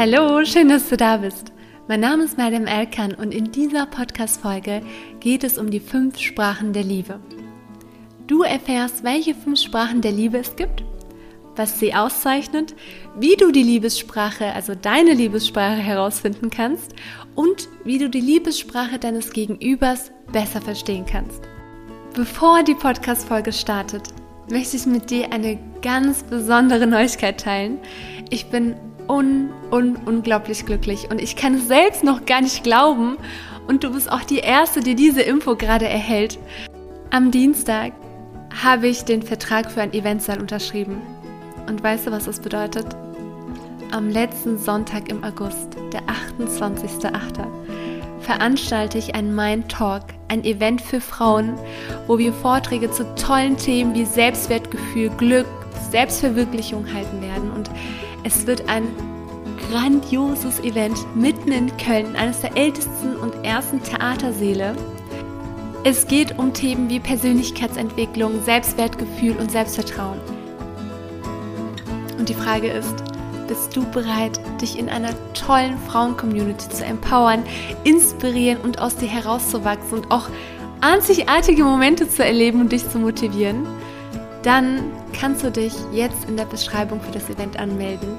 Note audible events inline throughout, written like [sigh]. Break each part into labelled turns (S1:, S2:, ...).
S1: Hallo, schön, dass du da bist. Mein Name ist Madame Elkan und in dieser Podcast-Folge geht es um die fünf Sprachen der Liebe. Du erfährst, welche fünf Sprachen der Liebe es gibt, was sie auszeichnet, wie du die Liebessprache, also deine Liebessprache herausfinden kannst und wie du die Liebessprache deines Gegenübers besser verstehen kannst. Bevor die Podcast-Folge startet, möchte ich mit dir eine ganz besondere Neuigkeit teilen. Ich bin un, un, unglaublich glücklich und ich kann es selbst noch gar nicht glauben und du bist auch die Erste, die diese Info gerade erhält. Am Dienstag habe ich den Vertrag für ein Eventsaal unterschrieben. Und weißt du, was das bedeutet? Am letzten Sonntag im August, der 28.08., veranstalte ich ein Mind Talk, ein Event für Frauen, wo wir Vorträge zu tollen Themen wie Selbstwertgefühl, Glück, Selbstverwirklichung halten werden. Und es wird ein grandioses Event mitten in Köln, eines der ältesten und ersten Theaterseele. Es geht um Themen wie Persönlichkeitsentwicklung, Selbstwertgefühl und Selbstvertrauen. Und die Frage ist, bist du bereit, dich in einer tollen Frauen-Community zu empowern, inspirieren und aus dir herauszuwachsen und auch einzigartige Momente zu erleben und dich zu motivieren? Dann kannst du dich jetzt in der Beschreibung für das Event anmelden.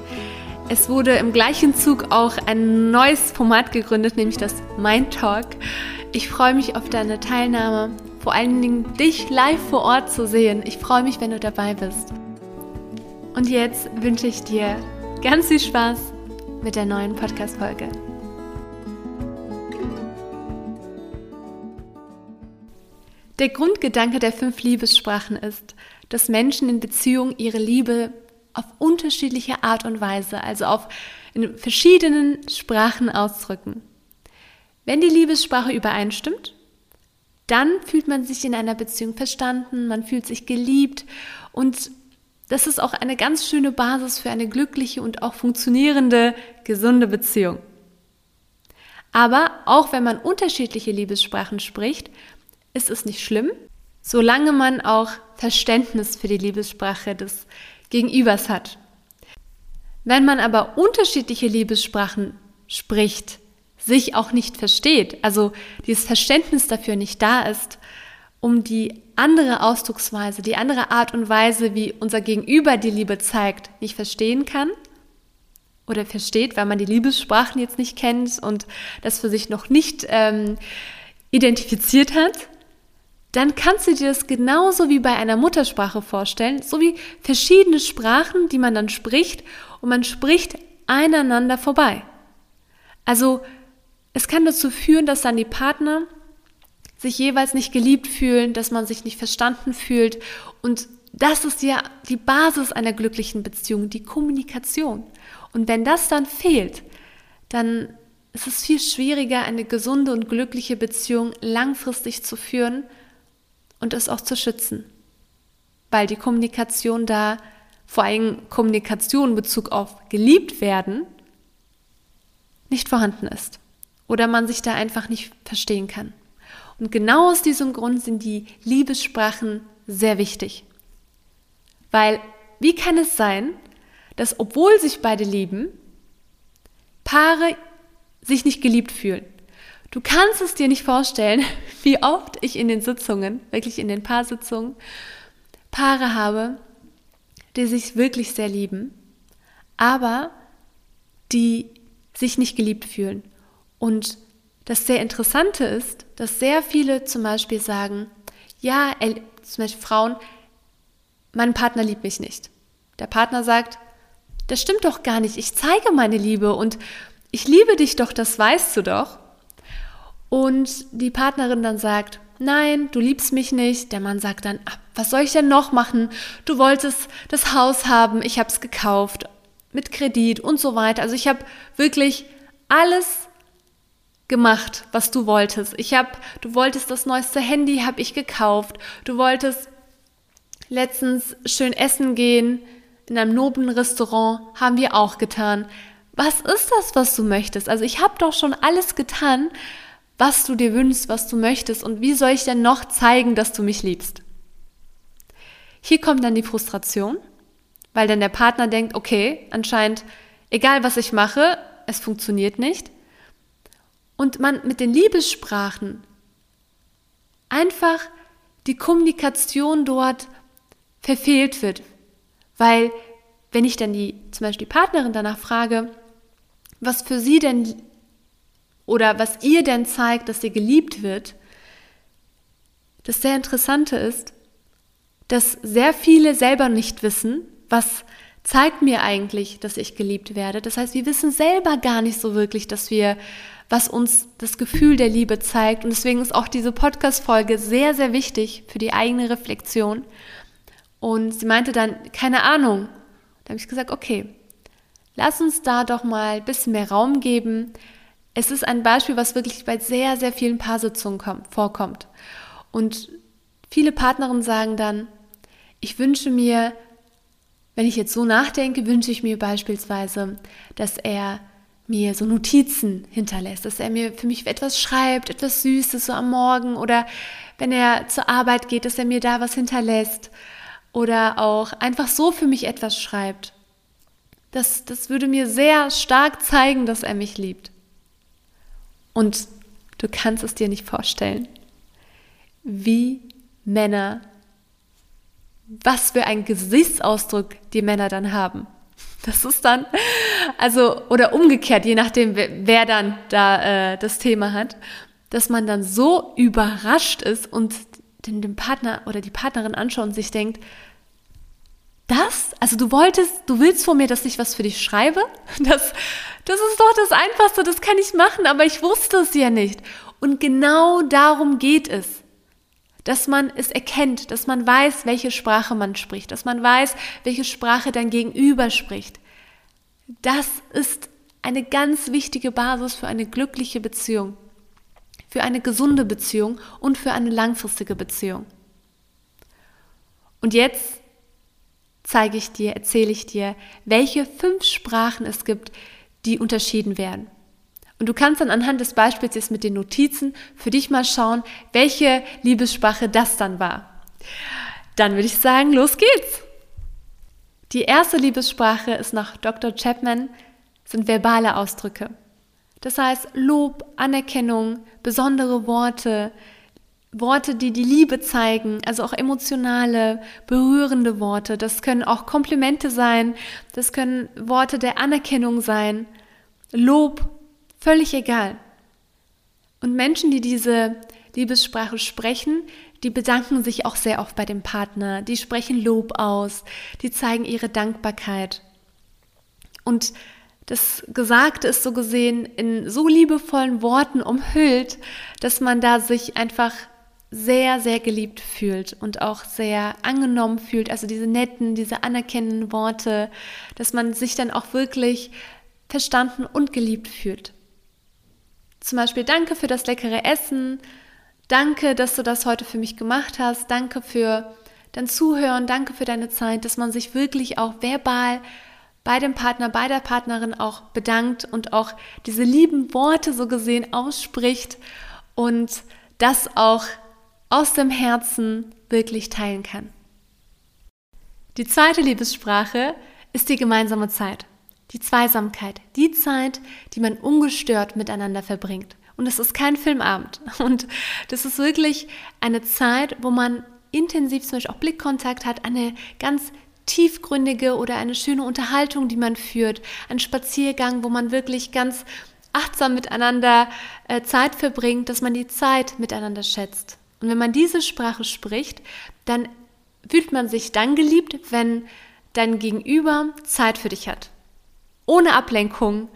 S1: Es wurde im gleichen Zug auch ein neues Format gegründet, nämlich das Mind Talk. Ich freue mich auf deine Teilnahme, vor allen Dingen dich live vor Ort zu sehen. Ich freue mich, wenn du dabei bist. Und jetzt wünsche ich dir Ganz viel Spaß mit der neuen Podcast-Folge. Der Grundgedanke der fünf Liebessprachen ist, dass Menschen in Beziehungen ihre Liebe auf unterschiedliche Art und Weise, also auf in verschiedenen Sprachen ausdrücken. Wenn die Liebessprache übereinstimmt, dann fühlt man sich in einer Beziehung verstanden, man fühlt sich geliebt und das ist auch eine ganz schöne Basis für eine glückliche und auch funktionierende, gesunde Beziehung. Aber auch wenn man unterschiedliche Liebessprachen spricht, ist es nicht schlimm, solange man auch Verständnis für die Liebessprache des Gegenübers hat. Wenn man aber unterschiedliche Liebessprachen spricht, sich auch nicht versteht, also dieses Verständnis dafür nicht da ist, um die andere Ausdrucksweise, die andere Art und Weise, wie unser Gegenüber die Liebe zeigt, nicht verstehen kann oder versteht, weil man die Liebessprachen jetzt nicht kennt und das für sich noch nicht ähm, identifiziert hat, dann kannst du dir das genauso wie bei einer Muttersprache vorstellen, so wie verschiedene Sprachen, die man dann spricht und man spricht einander vorbei. Also es kann dazu führen, dass dann die Partner sich jeweils nicht geliebt fühlen, dass man sich nicht verstanden fühlt. Und das ist ja die Basis einer glücklichen Beziehung, die Kommunikation. Und wenn das dann fehlt, dann ist es viel schwieriger, eine gesunde und glückliche Beziehung langfristig zu führen und es auch zu schützen. Weil die Kommunikation da, vor allem Kommunikation in Bezug auf geliebt werden, nicht vorhanden ist. Oder man sich da einfach nicht verstehen kann. Und genau aus diesem Grund sind die Liebessprachen sehr wichtig. Weil wie kann es sein, dass obwohl sich beide lieben, Paare sich nicht geliebt fühlen? Du kannst es dir nicht vorstellen, [laughs] wie oft ich in den Sitzungen, wirklich in den Paarsitzungen, Paare habe, die sich wirklich sehr lieben, aber die sich nicht geliebt fühlen. Und das sehr Interessante ist, dass sehr viele zum Beispiel sagen, ja, zum Beispiel Frauen, mein Partner liebt mich nicht. Der Partner sagt, das stimmt doch gar nicht, ich zeige meine Liebe und ich liebe dich doch, das weißt du doch. Und die Partnerin dann sagt, nein, du liebst mich nicht. Der Mann sagt dann, was soll ich denn noch machen? Du wolltest das Haus haben, ich habe es gekauft mit Kredit und so weiter. Also ich habe wirklich alles gemacht, was du wolltest. Ich habe, du wolltest das neueste Handy, habe ich gekauft. Du wolltest letztens schön essen gehen in einem noblen Restaurant, haben wir auch getan. Was ist das, was du möchtest? Also ich habe doch schon alles getan, was du dir wünschst, was du möchtest. Und wie soll ich denn noch zeigen, dass du mich liebst? Hier kommt dann die Frustration, weil dann der Partner denkt, okay, anscheinend, egal was ich mache, es funktioniert nicht. Und man mit den Liebessprachen einfach die Kommunikation dort verfehlt wird. Weil wenn ich dann die, zum Beispiel die Partnerin danach frage, was für sie denn oder was ihr denn zeigt, dass ihr geliebt wird, das sehr Interessante ist, dass sehr viele selber nicht wissen, was zeigt mir eigentlich, dass ich geliebt werde. Das heißt, wir wissen selber gar nicht so wirklich, dass wir, was uns das Gefühl der Liebe zeigt. Und deswegen ist auch diese Podcast-Folge sehr, sehr wichtig für die eigene Reflexion. Und sie meinte dann, keine Ahnung. Da habe ich gesagt, okay, lass uns da doch mal ein bisschen mehr Raum geben. Es ist ein Beispiel, was wirklich bei sehr, sehr vielen Paarsitzungen vorkommt. Und viele Partnerinnen sagen dann, ich wünsche mir, wenn ich jetzt so nachdenke, wünsche ich mir beispielsweise, dass er mir so Notizen hinterlässt, dass er mir für mich etwas schreibt, etwas Süßes so am Morgen oder wenn er zur Arbeit geht, dass er mir da was hinterlässt oder auch einfach so für mich etwas schreibt. Das, das würde mir sehr stark zeigen, dass er mich liebt. Und du kannst es dir nicht vorstellen, wie Männer was für ein Gesichtsausdruck die Männer dann haben. Das ist dann, also, oder umgekehrt, je nachdem, wer dann da äh, das Thema hat, dass man dann so überrascht ist und den, den Partner oder die Partnerin anschaut und sich denkt, das? Also du wolltest, du willst von mir, dass ich was für dich schreibe? [laughs] Das, das ist doch das Einfachste, das kann ich machen, aber ich wusste es ja nicht. Und genau darum geht es dass man es erkennt, dass man weiß, welche Sprache man spricht, dass man weiß, welche Sprache dein Gegenüber spricht. Das ist eine ganz wichtige Basis für eine glückliche Beziehung, für eine gesunde Beziehung und für eine langfristige Beziehung. Und jetzt zeige ich dir, erzähle ich dir, welche fünf Sprachen es gibt, die unterschieden werden. Und du kannst dann anhand des Beispiels jetzt mit den Notizen für dich mal schauen, welche Liebessprache das dann war. Dann würde ich sagen, los geht's. Die erste Liebessprache ist nach Dr. Chapman, sind verbale Ausdrücke. Das heißt Lob, Anerkennung, besondere Worte, Worte, die die Liebe zeigen, also auch emotionale, berührende Worte. Das können auch Komplimente sein, das können Worte der Anerkennung sein, Lob, Völlig egal. Und Menschen, die diese Liebessprache sprechen, die bedanken sich auch sehr oft bei dem Partner, die sprechen Lob aus, die zeigen ihre Dankbarkeit. Und das Gesagte ist so gesehen in so liebevollen Worten umhüllt, dass man da sich einfach sehr, sehr geliebt fühlt und auch sehr angenommen fühlt. Also diese netten, diese anerkennenden Worte, dass man sich dann auch wirklich verstanden und geliebt fühlt. Zum Beispiel danke für das leckere Essen, danke, dass du das heute für mich gemacht hast, danke für dein Zuhören, danke für deine Zeit, dass man sich wirklich auch verbal bei dem Partner, bei der Partnerin auch bedankt und auch diese lieben Worte so gesehen ausspricht und das auch aus dem Herzen wirklich teilen kann. Die zweite Liebessprache ist die gemeinsame Zeit die Zweisamkeit, die Zeit, die man ungestört miteinander verbringt. Und es ist kein Filmabend. [laughs] Und das ist wirklich eine Zeit, wo man intensiv zum Beispiel auch Blickkontakt hat, eine ganz tiefgründige oder eine schöne Unterhaltung, die man führt, ein Spaziergang, wo man wirklich ganz achtsam miteinander äh, Zeit verbringt, dass man die Zeit miteinander schätzt. Und wenn man diese Sprache spricht, dann fühlt man sich dann geliebt, wenn dein Gegenüber Zeit für dich hat ohne Ablenkung,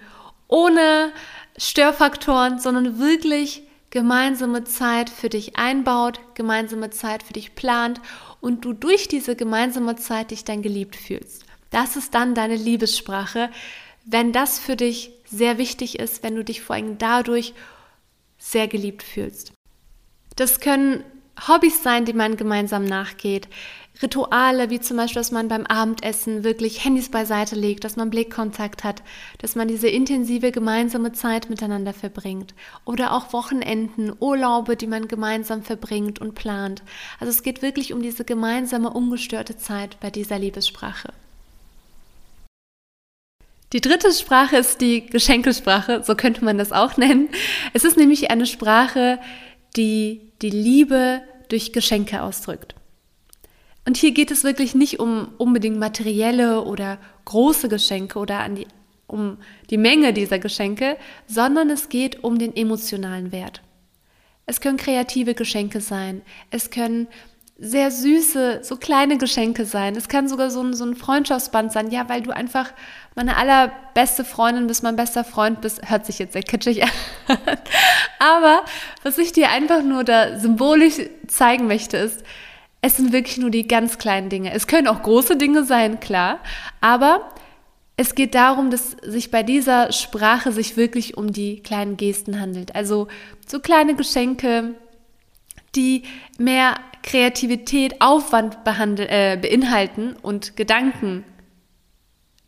S1: ohne Störfaktoren, sondern wirklich gemeinsame Zeit für dich einbaut, gemeinsame Zeit für dich plant und du durch diese gemeinsame Zeit dich dann geliebt fühlst. Das ist dann deine Liebessprache, wenn das für dich sehr wichtig ist, wenn du dich vor allem dadurch sehr geliebt fühlst. Das können Hobbys sein, die man gemeinsam nachgeht. Rituale, wie zum Beispiel, dass man beim Abendessen wirklich Handys beiseite legt, dass man Blickkontakt hat, dass man diese intensive gemeinsame Zeit miteinander verbringt. Oder auch Wochenenden, Urlaube, die man gemeinsam verbringt und plant. Also es geht wirklich um diese gemeinsame, ungestörte Zeit bei dieser Liebessprache. Die dritte Sprache ist die Geschenkesprache, so könnte man das auch nennen. Es ist nämlich eine Sprache, die die Liebe durch Geschenke ausdrückt. Und hier geht es wirklich nicht um unbedingt materielle oder große Geschenke oder an die, um die Menge dieser Geschenke, sondern es geht um den emotionalen Wert. Es können kreative Geschenke sein, es können sehr süße, so kleine Geschenke sein. Es kann sogar so ein, so ein Freundschaftsband sein, ja, weil du einfach meine allerbeste Freundin bist, mein bester Freund bist. Hört sich jetzt sehr kitschig an. [laughs] Aber was ich dir einfach nur da symbolisch zeigen möchte, ist, es sind wirklich nur die ganz kleinen Dinge. Es können auch große Dinge sein, klar. Aber es geht darum, dass sich bei dieser Sprache sich wirklich um die kleinen Gesten handelt. Also so kleine Geschenke, die mehr Kreativität, Aufwand äh, beinhalten und Gedanken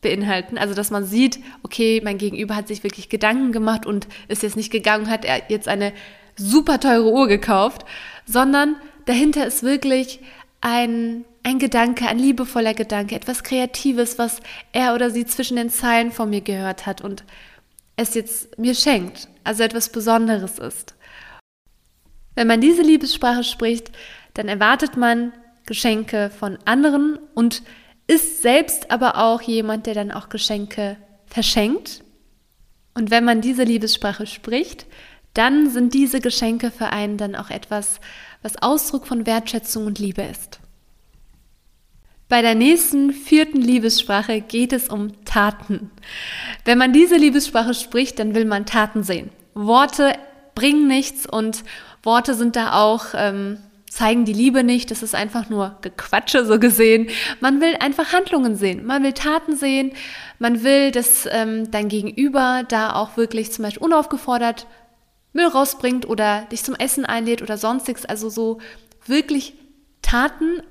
S1: beinhalten. Also, dass man sieht, okay, mein Gegenüber hat sich wirklich Gedanken gemacht und ist jetzt nicht gegangen, hat er jetzt eine super teure Uhr gekauft, sondern dahinter ist wirklich ein, ein Gedanke, ein liebevoller Gedanke, etwas Kreatives, was er oder sie zwischen den Zeilen von mir gehört hat und es jetzt mir schenkt, also etwas Besonderes ist. Wenn man diese Liebessprache spricht, dann erwartet man Geschenke von anderen und ist selbst aber auch jemand, der dann auch Geschenke verschenkt. Und wenn man diese Liebessprache spricht, dann sind diese Geschenke für einen dann auch etwas, was Ausdruck von Wertschätzung und Liebe ist. Bei der nächsten vierten Liebessprache geht es um Taten. Wenn man diese Liebessprache spricht, dann will man Taten sehen. Worte bringen nichts und Worte sind da auch, ähm, zeigen die Liebe nicht, das ist einfach nur Gequatsche so gesehen. Man will einfach Handlungen sehen, man will Taten sehen, man will, dass ähm, dein Gegenüber da auch wirklich zum Beispiel unaufgefordert Müll rausbringt oder dich zum Essen einlädt oder sonstiges, also so wirklich Taten,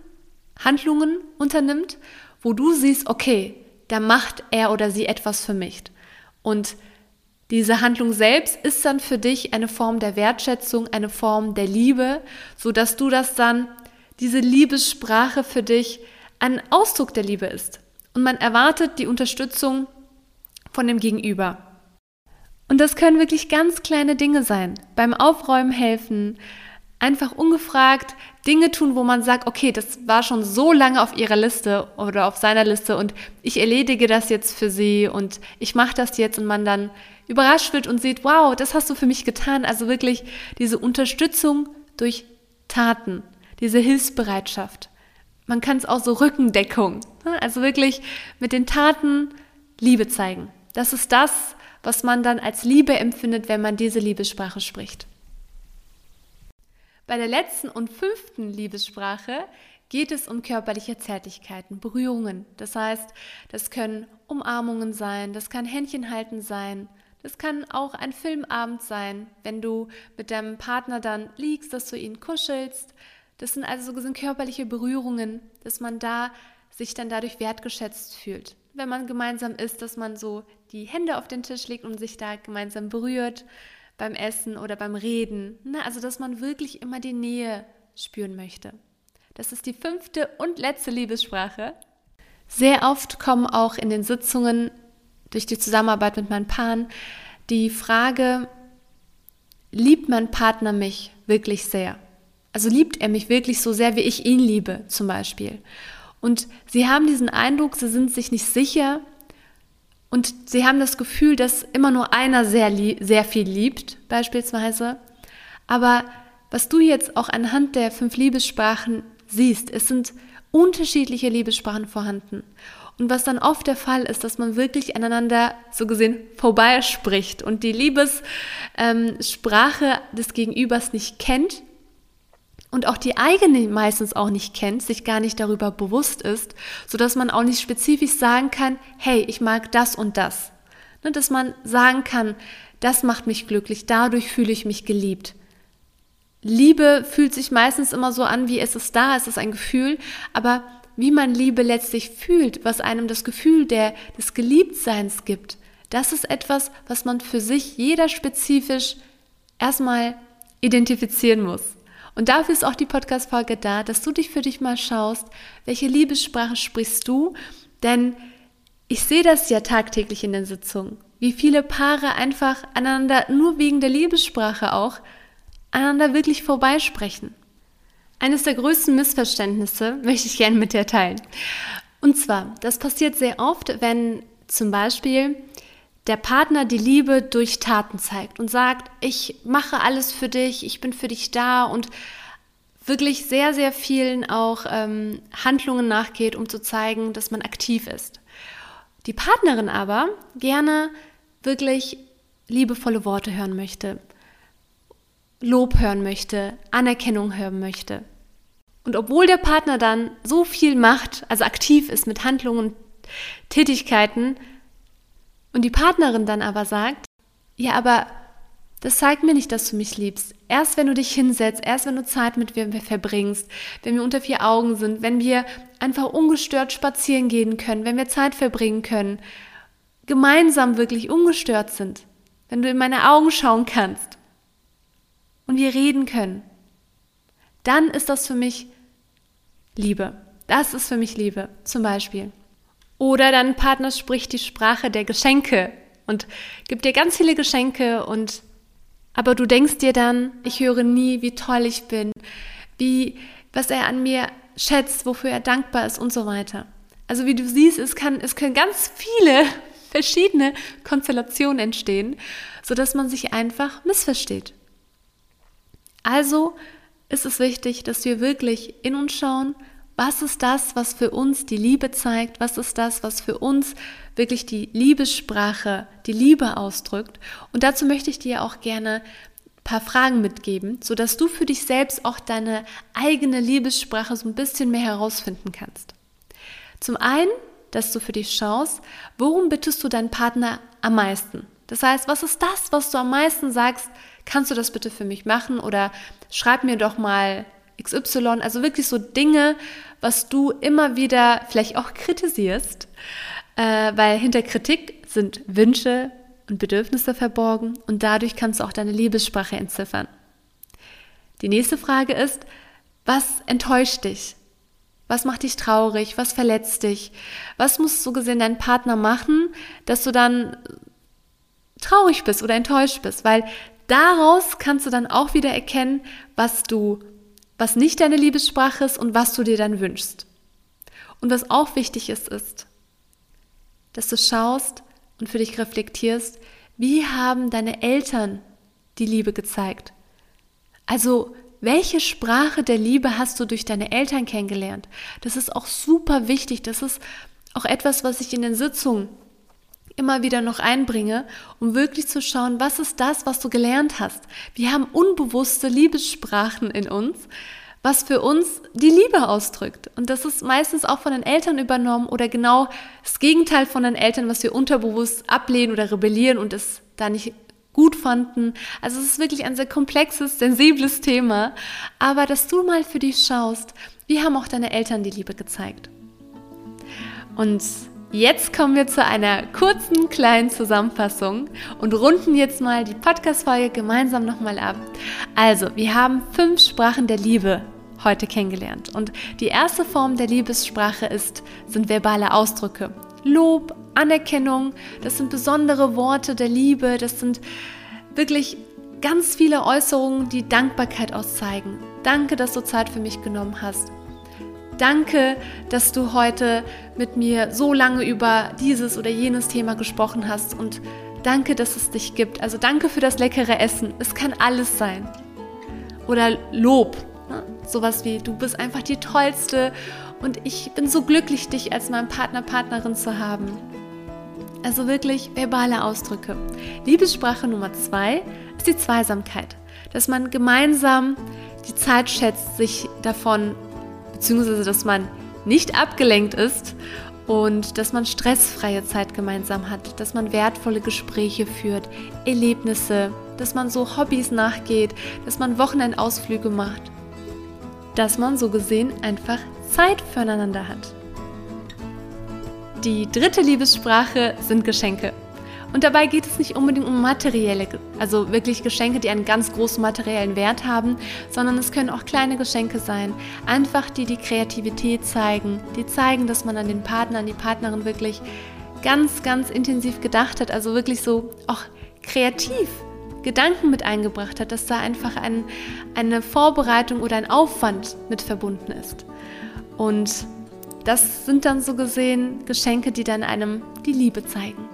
S1: Handlungen unternimmt, wo du siehst, okay, da macht er oder sie etwas für mich. Und diese Handlung selbst ist dann für dich eine Form der Wertschätzung, eine Form der Liebe, so dass du das dann diese Liebessprache für dich ein Ausdruck der Liebe ist. Und man erwartet die Unterstützung von dem Gegenüber. Und das können wirklich ganz kleine Dinge sein. Beim Aufräumen helfen, einfach ungefragt Dinge tun, wo man sagt, okay, das war schon so lange auf ihrer Liste oder auf seiner Liste und ich erledige das jetzt für sie und ich mache das jetzt und man dann überrascht wird und sieht, wow, das hast du für mich getan. Also wirklich diese Unterstützung durch Taten, diese Hilfsbereitschaft. Man kann es auch so Rückendeckung, ne? also wirklich mit den Taten Liebe zeigen. Das ist das, was man dann als Liebe empfindet, wenn man diese Liebessprache spricht. Bei der letzten und fünften Liebessprache geht es um körperliche Zärtlichkeiten, Berührungen. Das heißt, das können Umarmungen sein, das kann Händchenhalten sein, das kann auch ein Filmabend sein, wenn du mit deinem Partner dann liegst, dass du ihn kuschelst. Das sind also so körperliche Berührungen, dass man da sich dann dadurch wertgeschätzt fühlt. Wenn man gemeinsam isst, dass man so die Hände auf den Tisch legt und sich da gemeinsam berührt beim Essen oder beim Reden. Ne? Also, dass man wirklich immer die Nähe spüren möchte. Das ist die fünfte und letzte Liebessprache. Sehr oft kommen auch in den Sitzungen durch die Zusammenarbeit mit meinen Paaren die Frage, liebt mein Partner mich wirklich sehr? Also liebt er mich wirklich so sehr, wie ich ihn liebe, zum Beispiel? Und sie haben diesen Eindruck, sie sind sich nicht sicher und sie haben das Gefühl, dass immer nur einer sehr, sehr viel liebt, beispielsweise. Aber was du jetzt auch anhand der fünf Liebessprachen siehst, es sind unterschiedliche Liebessprachen vorhanden. Und was dann oft der Fall ist, dass man wirklich aneinander so gesehen vorbeispricht und die Liebessprache ähm, des Gegenübers nicht kennt und auch die eigene meistens auch nicht kennt, sich gar nicht darüber bewusst ist, so dass man auch nicht spezifisch sagen kann, hey, ich mag das und das. Ne, dass man sagen kann, das macht mich glücklich, dadurch fühle ich mich geliebt. Liebe fühlt sich meistens immer so an, wie es ist da, es ist ein Gefühl, aber wie man Liebe letztlich fühlt, was einem das Gefühl der, des Geliebtseins gibt, das ist etwas, was man für sich jeder spezifisch erstmal identifizieren muss. Und dafür ist auch die Podcast-Folge da, dass du dich für dich mal schaust, welche Liebessprache sprichst du, denn Ich sehe das ja tagtäglich in den Sitzungen, wie viele Paare einfach aneinander nur wegen der Liebessprache auch aneinander wirklich vorbeisprechen. Eines der größten Missverständnisse möchte ich gerne mit dir teilen. Und zwar, das passiert sehr oft, wenn zum Beispiel der Partner die Liebe durch Taten zeigt und sagt, ich mache alles für dich, ich bin für dich da und wirklich sehr, sehr vielen auch ähm, Handlungen nachgeht, um zu zeigen, dass man aktiv ist. Die Partnerin aber gerne wirklich liebevolle Worte hören möchte, Lob hören möchte, Anerkennung hören möchte. Und obwohl der Partner dann so viel macht, also aktiv ist mit Handlungen und Tätigkeiten, und die Partnerin dann aber sagt, ja, aber das zeigt mir nicht, dass du mich liebst. Erst wenn du dich hinsetzt, erst wenn du Zeit mit mir verbringst, wenn wir unter vier Augen sind, wenn wir einfach ungestört spazieren gehen können, wenn wir Zeit verbringen können, gemeinsam wirklich ungestört sind, wenn du in meine Augen schauen kannst und wir reden können, dann ist das für mich Liebe. Das ist für mich Liebe, zum Beispiel. Oder dein Partner spricht die Sprache der Geschenke und gibt dir ganz viele Geschenke und aber du denkst dir dann, ich höre nie, wie toll ich bin, wie was er an mir schätzt, wofür er dankbar ist und so weiter. Also wie du siehst, es kann es können ganz viele [laughs] verschiedene Konstellationen entstehen, sodass man sich einfach missversteht. Also ist es wichtig, dass wir wirklich in uns schauen, was ist das, was für uns die Liebe zeigt? Was ist das, was für uns wirklich die Liebessprache, die Liebe ausdrückt? Und dazu möchte ich dir auch gerne ein paar Fragen mitgeben, sodass du für dich selbst auch deine eigene Liebessprache so ein bisschen mehr herausfinden kannst. Zum einen, dass du für dich schaust, worum bittest du deinen Partner am meisten? Das heißt, was ist das, was du am meisten sagst? Kannst du das bitte für mich machen? Oder schreib mir doch mal XY, also wirklich so Dinge, was du immer wieder vielleicht auch kritisierst, äh, weil hinter Kritik sind Wünsche und Bedürfnisse verborgen und dadurch kannst du auch deine Liebessprache entziffern. Die nächste Frage ist, was enttäuscht dich? Was macht dich traurig? Was verletzt dich? Was muss so gesehen dein Partner machen, dass du dann traurig bist oder enttäuscht bist? Weil daraus kannst du dann auch wieder erkennen, was du was nicht deine Liebessprache ist und was du dir dann wünschst. Und was auch wichtig ist, ist, dass du schaust und für dich reflektierst, wie haben deine Eltern die Liebe gezeigt? Also, welche Sprache der Liebe hast du durch deine Eltern kennengelernt? Das ist auch super wichtig. Das ist auch etwas, was ich in den Sitzungen immer wieder noch einbringe, um wirklich zu schauen, was ist das, was du gelernt hast. Wir haben unbewusste Liebessprachen in uns, was für uns die Liebe ausdrückt. Und das ist meistens auch von den Eltern übernommen oder genau das Gegenteil von den Eltern, was wir unterbewusst ablehnen oder rebellieren und es da nicht gut fanden. Also es ist wirklich ein sehr komplexes, sensibles Thema. Aber dass du mal für dich schaust, wie haben auch deine Eltern die Liebe gezeigt? Und Jetzt kommen wir zu einer kurzen kleinen Zusammenfassung und runden jetzt mal die Podcast-Folge gemeinsam nochmal ab. Also, wir haben fünf Sprachen der Liebe heute kennengelernt. Und die erste Form der Liebessprache ist, sind verbale Ausdrücke. Lob, Anerkennung, das sind besondere Worte der Liebe, das sind wirklich ganz viele Äußerungen, die Dankbarkeit auszeigen. Danke, dass du Zeit für mich genommen hast. Danke, dass du heute mit mir so lange über dieses oder jenes Thema gesprochen hast und danke, dass es dich gibt. Also danke für das leckere Essen. Es kann alles sein. Oder Lob. Ne? Sowas wie, du bist einfach die Tollste und ich bin so glücklich, dich als mein Partner, Partnerin zu haben. Also wirklich verbale Ausdrücke. Liebessprache Nummer zwei ist die Zweisamkeit. Dass man gemeinsam die Zeit schätzt, sich davon beziehungsweise dass man nicht abgelenkt ist und dass man stressfreie Zeit gemeinsam hat, dass man wertvolle Gespräche führt, Erlebnisse, dass man so Hobbys nachgeht, dass man Wochenendausflüge macht, dass man so gesehen einfach Zeit füreinander hat. Die dritte Liebessprache sind Geschenke. Und dabei geht es nicht unbedingt um materielle, also wirklich Geschenke, die einen ganz großen materiellen Wert haben, sondern es können auch kleine Geschenke sein. Einfach die die Kreativität zeigen, die zeigen, dass man an den Partner, an die Partnerin wirklich ganz, ganz intensiv gedacht hat, also wirklich so auch kreativ Gedanken mit eingebracht hat, dass da einfach ein, eine Vorbereitung oder ein Aufwand mit verbunden ist. Und das sind dann so gesehen Geschenke, die dann einem die Liebe zeigen.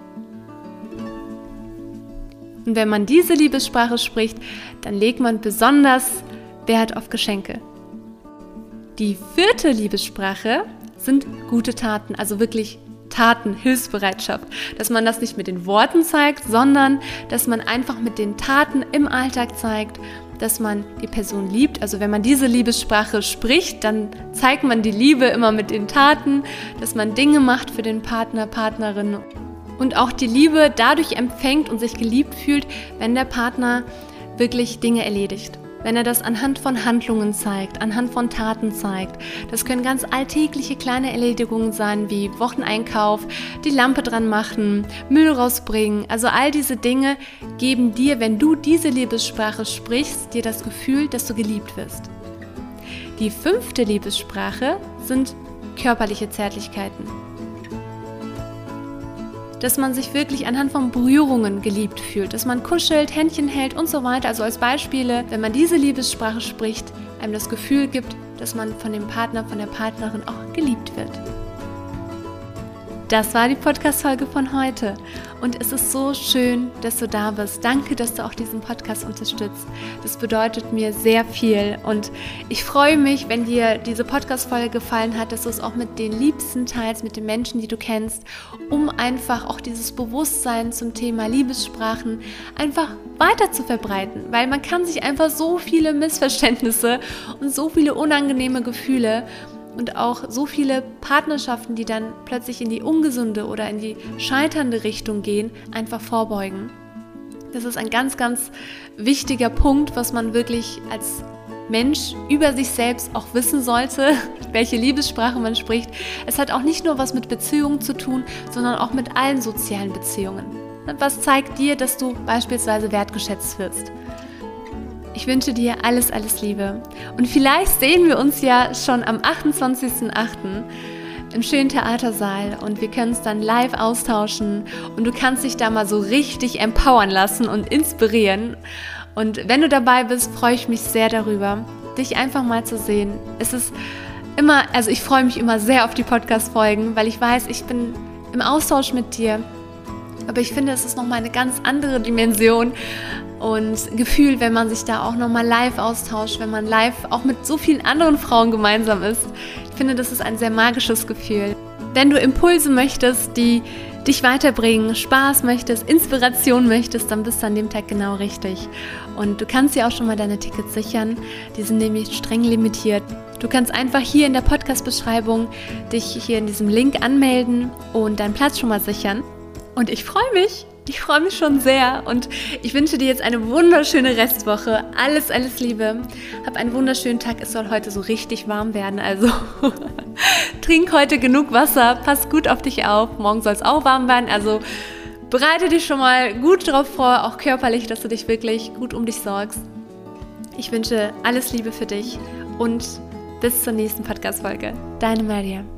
S1: Und wenn man diese Liebessprache spricht, dann legt man besonders Wert auf Geschenke. Die vierte Liebessprache sind gute Taten, also wirklich Taten, Hilfsbereitschaft. Dass man das nicht mit den Worten zeigt, sondern dass man einfach mit den Taten im Alltag zeigt, dass man die Person liebt. Also wenn man diese Liebessprache spricht, dann zeigt man die Liebe immer mit den Taten, dass man Dinge macht für den Partner, Partnerin und auch die Liebe dadurch empfängt und sich geliebt fühlt, wenn der Partner wirklich Dinge erledigt wenn er das anhand von Handlungen zeigt, anhand von Taten zeigt. Das können ganz alltägliche kleine Erledigungen sein, wie Wocheneinkauf, die Lampe dran machen, Müll rausbringen. Also all diese Dinge geben dir, wenn du diese Liebessprache sprichst, dir das Gefühl, dass du geliebt wirst. Die fünfte Liebessprache sind körperliche Zärtlichkeiten dass man sich wirklich anhand von Berührungen geliebt fühlt, dass man kuschelt, Händchen hält und so weiter. Also als Beispiele, wenn man diese Liebessprache spricht, einem das Gefühl gibt, dass man von dem Partner, von der Partnerin auch geliebt wird. Das war die Podcast-Folge von heute. Und es ist so schön, dass du da bist. Danke, dass du auch diesen Podcast unterstützt. Das bedeutet mir sehr viel. Und ich freue mich, wenn dir diese Podcast-Folge gefallen hat, dass du es auch mit den Liebsten teilst, mit den Menschen, die du kennst, um einfach auch dieses Bewusstsein zum Thema Liebessprachen einfach weiter zu verbreiten. Weil man kann sich einfach so viele Missverständnisse und so viele unangenehme Gefühle und auch so viele Partnerschaften, die dann plötzlich in die ungesunde oder in die scheiternde Richtung gehen, einfach vorbeugen. Das ist ein ganz, ganz wichtiger Punkt, was man wirklich als Mensch über sich selbst auch wissen sollte, [laughs] welche Liebessprache man spricht. Es hat auch nicht nur was mit Beziehungen zu tun, sondern auch mit allen sozialen Beziehungen. Was zeigt dir, dass du beispielsweise wertgeschätzt wirst? Ich wünsche dir alles, alles Liebe. Und vielleicht sehen wir uns ja schon am 28.08. im schönen Theatersaal und wir können es dann live austauschen und du kannst dich da mal so richtig empowern lassen und inspirieren. Und wenn du dabei bist, freue ich mich sehr darüber, dich einfach mal zu sehen. Es ist immer, also ich freue mich immer sehr auf die Podcast-Folgen, weil ich weiß, ich bin im Austausch mit dir. Aber ich finde, es ist nochmal eine ganz andere Dimension und Gefühl, wenn man sich da auch nochmal live austauscht, wenn man live auch mit so vielen anderen Frauen gemeinsam ist. Ich finde, das ist ein sehr magisches Gefühl. Wenn du Impulse möchtest, die dich weiterbringen, Spaß möchtest, Inspiration möchtest, dann bist du an dem Tag genau richtig. Und du kannst dir auch schon mal deine Tickets sichern. Die sind nämlich streng limitiert. Du kannst einfach hier in der Podcast-Beschreibung dich hier in diesem Link anmelden und deinen Platz schon mal sichern. Und ich freue mich, ich freue mich schon sehr und ich wünsche dir jetzt eine wunderschöne Restwoche. Alles, alles Liebe. Hab einen wunderschönen Tag. Es soll heute so richtig warm werden. Also [laughs] trink heute genug Wasser. Pass gut auf dich auf. Morgen soll es auch warm werden. Also bereite dich schon mal gut darauf vor, auch körperlich, dass du dich wirklich gut um dich sorgst. Ich wünsche alles Liebe für dich und bis zur nächsten Podcast-Folge. Deine Maria.